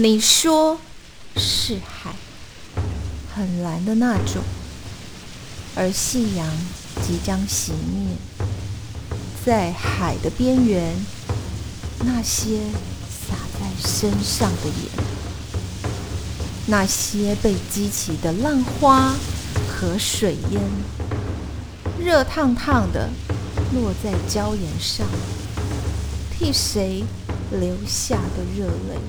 你说是海，很蓝的那种，而夕阳即将熄灭，在海的边缘，那些洒在身上的盐，那些被激起的浪花和水烟，热烫烫的落在礁岩上，替谁流下的热泪？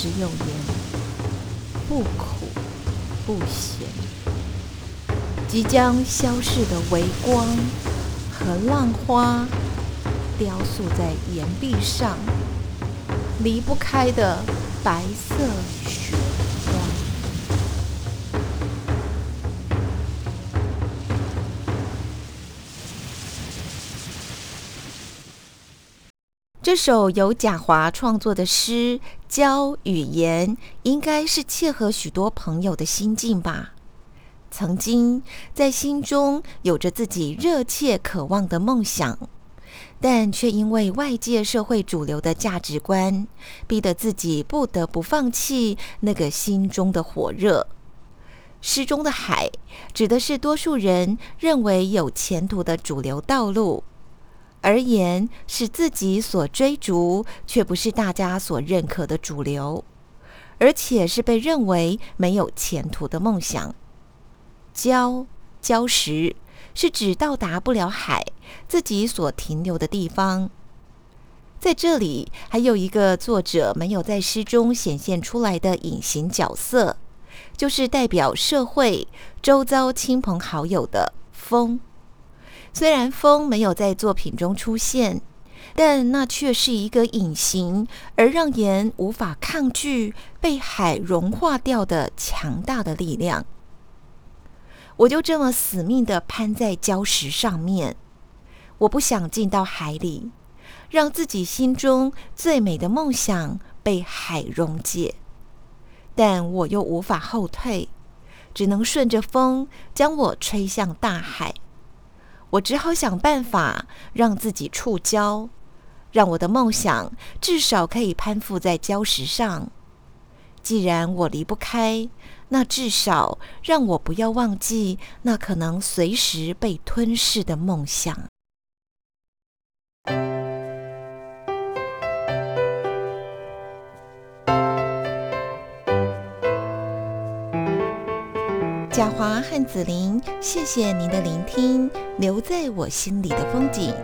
只有盐，不苦不咸。即将消逝的微光和浪花，雕塑在岩壁上，离不开的白色雪花。这首由贾华创作的诗《教语言》，应该是切合许多朋友的心境吧。曾经在心中有着自己热切渴望的梦想，但却因为外界社会主流的价值观，逼得自己不得不放弃那个心中的火热。诗中的海，指的是多数人认为有前途的主流道路。而言是自己所追逐，却不是大家所认可的主流，而且是被认为没有前途的梦想。礁礁石是指到达不了海，自己所停留的地方。在这里，还有一个作者没有在诗中显现出来的隐形角色，就是代表社会周遭亲朋好友的风。虽然风没有在作品中出现，但那却是一个隐形而让盐无法抗拒被海融化掉的强大的力量。我就这么死命的攀在礁石上面，我不想进到海里，让自己心中最美的梦想被海溶解，但我又无法后退，只能顺着风将我吹向大海。我只好想办法让自己触礁，让我的梦想至少可以攀附在礁石上。既然我离不开，那至少让我不要忘记那可能随时被吞噬的梦想。贾华和紫琳，谢谢您的聆听，留在我心里的风景。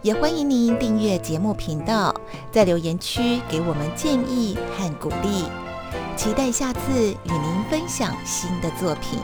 也欢迎您订阅节目频道，在留言区给我们建议和鼓励。期待下次与您分享新的作品。